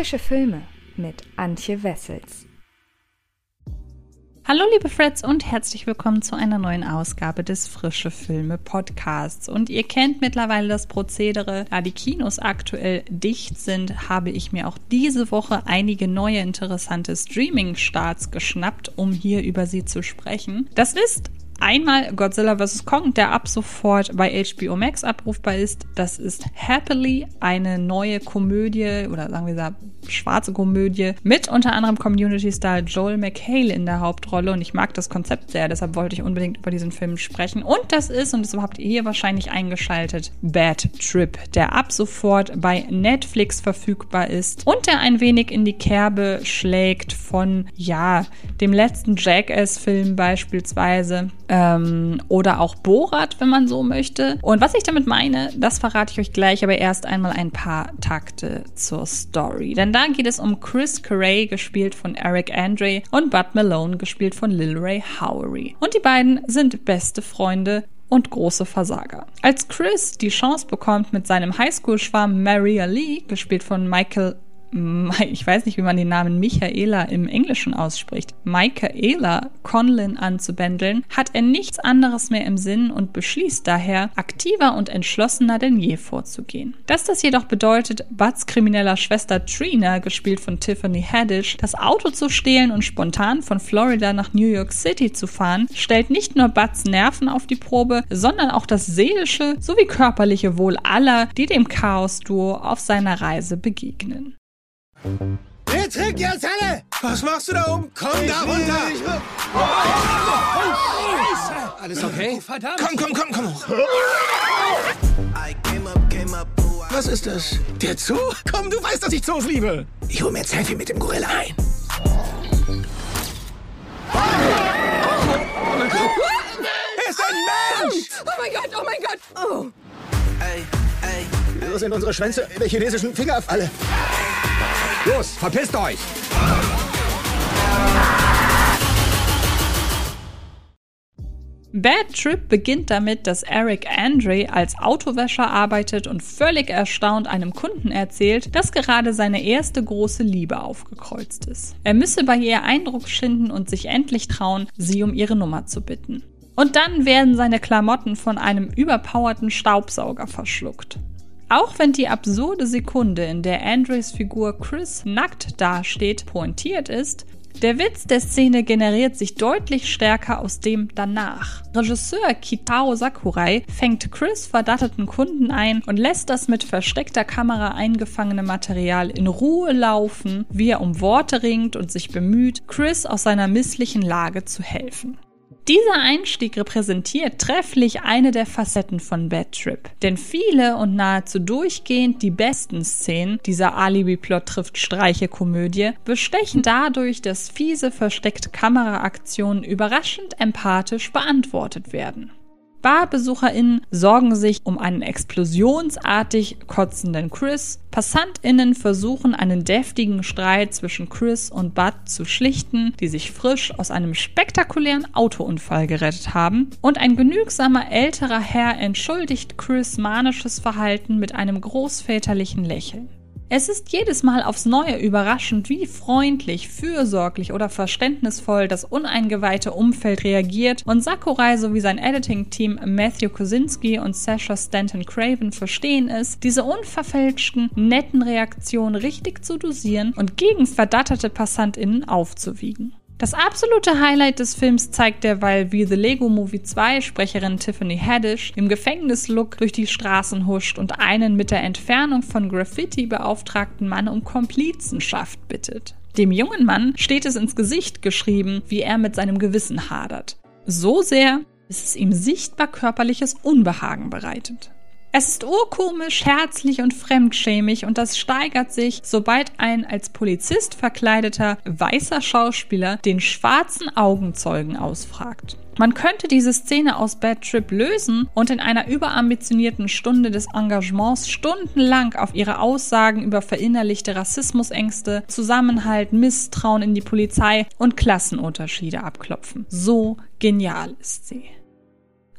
Frische Filme mit Antje Wessels. Hallo liebe Freds und herzlich willkommen zu einer neuen Ausgabe des Frische Filme Podcasts. Und ihr kennt mittlerweile das Prozedere, da die Kinos aktuell dicht sind, habe ich mir auch diese Woche einige neue interessante Streaming-Starts geschnappt, um hier über sie zu sprechen. Das ist Einmal Godzilla vs. Kong, der ab sofort bei HBO Max abrufbar ist. Das ist Happily, eine neue Komödie oder sagen wir schwarze Komödie mit unter anderem Community-Star Joel McHale in der Hauptrolle. Und ich mag das Konzept sehr, deshalb wollte ich unbedingt über diesen Film sprechen. Und das ist, und das habt ihr hier wahrscheinlich eingeschaltet, Bad Trip, der ab sofort bei Netflix verfügbar ist und der ein wenig in die Kerbe schlägt von, ja, dem letzten Jackass-Film beispielsweise ähm, oder auch Borat, wenn man so möchte. Und was ich damit meine, das verrate ich euch gleich, aber erst einmal ein paar Takte zur Story. Denn da geht es um Chris Carey, gespielt von Eric Andre, und Bud Malone, gespielt von Lil Ray Howery. Und die beiden sind beste Freunde und große Versager. Als Chris die Chance bekommt, mit seinem Highschool-Schwarm Maria Lee, gespielt von Michael ich weiß nicht, wie man den Namen Michaela im Englischen ausspricht, Michaela Conlin anzubändeln, hat er nichts anderes mehr im Sinn und beschließt daher, aktiver und entschlossener denn je vorzugehen. Dass das jedoch bedeutet, Buds krimineller Schwester Trina, gespielt von Tiffany Haddish, das Auto zu stehlen und spontan von Florida nach New York City zu fahren, stellt nicht nur Buds Nerven auf die Probe, sondern auch das seelische sowie körperliche Wohl aller, die dem Chaos-Duo auf seiner Reise begegnen. Trinkt jetzt alle! Was machst du da oben? Komm ich da runter! Will, will. Oh, oh, Alles okay? Oh, verdammt! Komm, komm, komm, komm hoch! Was ist das? Der Zoo? Komm, du weißt, dass ich Zoos liebe! Ich hol mir ein Selfie mit dem Gorilla ein. Er ist ein Mensch! Oh mein Gott, oh mein Gott! Oh! Ey, ey. Wieso sind unsere Schwänze der chinesischen Fingerfalle? Los, verpisst euch! Bad Trip beginnt damit, dass Eric Andre als Autowäscher arbeitet und völlig erstaunt einem Kunden erzählt, dass gerade seine erste große Liebe aufgekreuzt ist. Er müsse bei ihr Eindruck schinden und sich endlich trauen, sie um ihre Nummer zu bitten. Und dann werden seine Klamotten von einem überpowerten Staubsauger verschluckt. Auch wenn die absurde Sekunde, in der Andres Figur Chris nackt dasteht, pointiert ist, der Witz der Szene generiert sich deutlich stärker aus dem danach. Regisseur Kitao Sakurai fängt Chris verdatteten Kunden ein und lässt das mit versteckter Kamera eingefangene Material in Ruhe laufen, wie er um Worte ringt und sich bemüht, Chris aus seiner misslichen Lage zu helfen. Dieser Einstieg repräsentiert trefflich eine der Facetten von Bad Trip. Denn viele und nahezu durchgehend die besten Szenen dieser Alibi-Plot trifft Streiche-Komödie bestechen dadurch, dass fiese versteckte Kameraaktionen überraschend empathisch beantwortet werden. BarbesucherInnen sorgen sich um einen explosionsartig kotzenden Chris. PassantInnen versuchen einen deftigen Streit zwischen Chris und Bud zu schlichten, die sich frisch aus einem spektakulären Autounfall gerettet haben. Und ein genügsamer älterer Herr entschuldigt Chris manisches Verhalten mit einem großväterlichen Lächeln. Es ist jedes Mal aufs Neue überraschend, wie freundlich, fürsorglich oder verständnisvoll das uneingeweihte Umfeld reagiert und Sakurai sowie sein Editing-Team Matthew Kosinski und Sasha Stanton Craven verstehen es, diese unverfälschten, netten Reaktionen richtig zu dosieren und gegen verdatterte PassantInnen aufzuwiegen. Das absolute Highlight des Films zeigt derweil, wie The Lego Movie 2 Sprecherin Tiffany Haddish im Gefängnislook durch die Straßen huscht und einen mit der Entfernung von Graffiti beauftragten Mann um Komplizenschaft bittet. Dem jungen Mann steht es ins Gesicht geschrieben, wie er mit seinem Gewissen hadert. So sehr, dass es ihm sichtbar körperliches Unbehagen bereitet. Es ist urkomisch, herzlich und fremdschämig und das steigert sich, sobald ein als Polizist verkleideter weißer Schauspieler den schwarzen Augenzeugen ausfragt. Man könnte diese Szene aus Bad Trip lösen und in einer überambitionierten Stunde des Engagements stundenlang auf ihre Aussagen über verinnerlichte Rassismusängste, Zusammenhalt, Misstrauen in die Polizei und Klassenunterschiede abklopfen. So genial ist sie.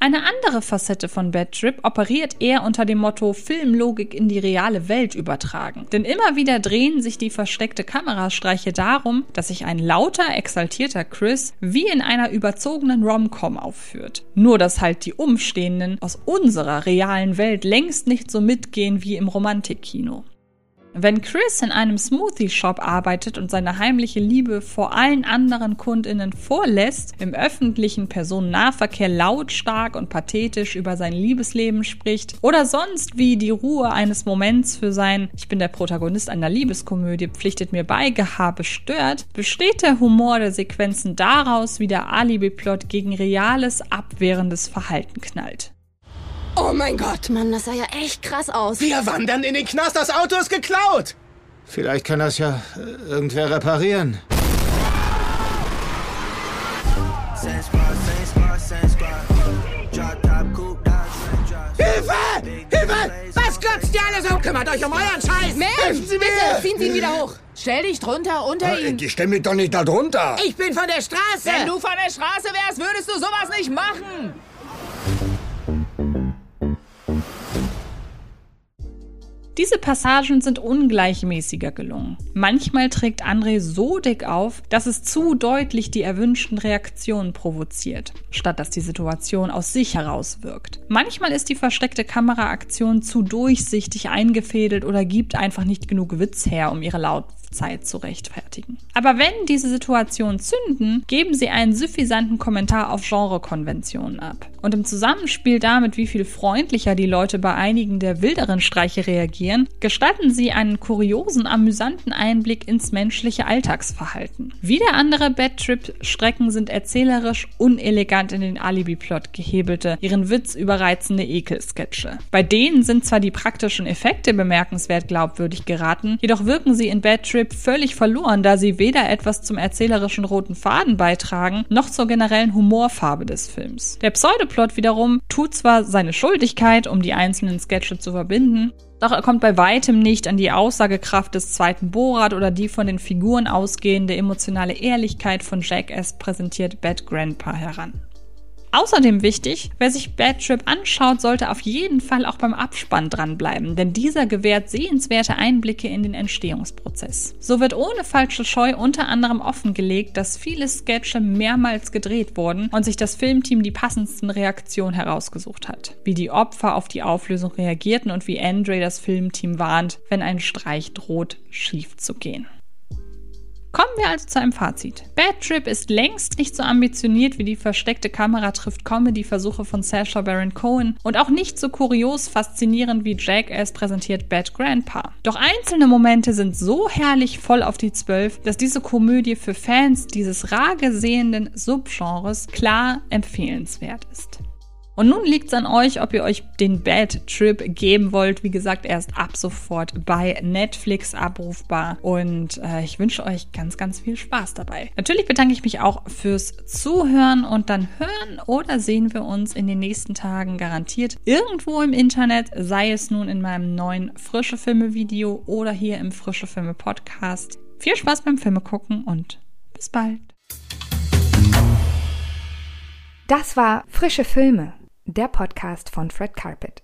Eine andere Facette von Bad Trip operiert eher unter dem Motto Filmlogik in die reale Welt übertragen. Denn immer wieder drehen sich die versteckte Kamerastreiche darum, dass sich ein lauter, exaltierter Chris wie in einer überzogenen Rom-Com aufführt. Nur dass halt die Umstehenden aus unserer realen Welt längst nicht so mitgehen wie im Romantikkino. Wenn Chris in einem Smoothie-Shop arbeitet und seine heimliche Liebe vor allen anderen KundInnen vorlässt, im öffentlichen Personennahverkehr lautstark und pathetisch über sein Liebesleben spricht oder sonst wie die Ruhe eines Moments für sein Ich bin der Protagonist einer Liebeskomödie pflichtet mir bei Gehabe stört, besteht der Humor der Sequenzen daraus, wie der Alibi-Plot gegen reales, abwehrendes Verhalten knallt. Oh mein Gott. Mann, das sah ja echt krass aus. Wir wandern in den Knast, das Auto ist geklaut! Vielleicht kann das ja äh, irgendwer reparieren. Hilfe! Hilfe! Was glotzt ihr alle so? Kümmert euch um euren Scheiß! Helfen Sie mir! bitte, ziehen Sie ihn wieder hoch. Stell dich drunter, unter ihn. Ich stelle mich doch nicht da drunter. Ich bin von der Straße. Wenn du von der Straße wärst, würdest du sowas nicht machen. Diese Passagen sind ungleichmäßiger gelungen. Manchmal trägt André so dick auf, dass es zu deutlich die erwünschten Reaktionen provoziert, statt dass die Situation aus sich heraus wirkt. Manchmal ist die versteckte Kameraaktion zu durchsichtig eingefädelt oder gibt einfach nicht genug Witz her, um ihre Lautzeit zu rechtfertigen. Aber wenn diese Situationen zünden, geben sie einen suffisanten Kommentar auf Genrekonventionen ab. Und im Zusammenspiel damit, wie viel freundlicher die Leute bei einigen der wilderen Streiche reagieren, gestatten sie einen kuriosen, amüsanten Einblick ins menschliche Alltagsverhalten. Wieder andere Bad Trip-Strecken sind erzählerisch unelegant in den Alibi-Plot gehebelte, ihren Witz überreizende Ekelsketche. Bei denen sind zwar die praktischen Effekte bemerkenswert glaubwürdig geraten, jedoch wirken sie in Bad Trip völlig verloren, da sie weder etwas zum erzählerischen roten Faden beitragen, noch zur generellen Humorfarbe des Films. Der Pseudoplot wiederum tut zwar seine Schuldigkeit, um die einzelnen Sketche zu verbinden, doch er kommt bei weitem nicht an die Aussagekraft des zweiten Borat oder die von den Figuren ausgehende emotionale Ehrlichkeit von Jackass präsentiert Bad Grandpa heran. Außerdem wichtig, wer sich Bad Trip anschaut, sollte auf jeden Fall auch beim Abspann dranbleiben, denn dieser gewährt sehenswerte Einblicke in den Entstehungsprozess. So wird ohne falsche Scheu unter anderem offengelegt, dass viele Sketche mehrmals gedreht wurden und sich das Filmteam die passendsten Reaktionen herausgesucht hat. Wie die Opfer auf die Auflösung reagierten und wie Andre das Filmteam warnt, wenn ein Streich droht, schief zu gehen. Kommen wir also zu einem Fazit. Bad Trip ist längst nicht so ambitioniert wie die versteckte Kamera trifft Comedy-Versuche von Sacha Baron Cohen und auch nicht so kurios faszinierend wie Jackass präsentiert Bad Grandpa. Doch einzelne Momente sind so herrlich voll auf die Zwölf, dass diese Komödie für Fans dieses rar gesehenen Subgenres klar empfehlenswert ist. Und nun liegt es an euch, ob ihr euch den Bad Trip geben wollt. Wie gesagt, erst ab sofort bei Netflix abrufbar. Und äh, ich wünsche euch ganz, ganz viel Spaß dabei. Natürlich bedanke ich mich auch fürs Zuhören und dann hören oder sehen wir uns in den nächsten Tagen garantiert irgendwo im Internet, sei es nun in meinem neuen Frische Filme Video oder hier im Frische Filme Podcast. Viel Spaß beim Filme gucken und bis bald. Das war Frische Filme, der Podcast von Fred Carpet.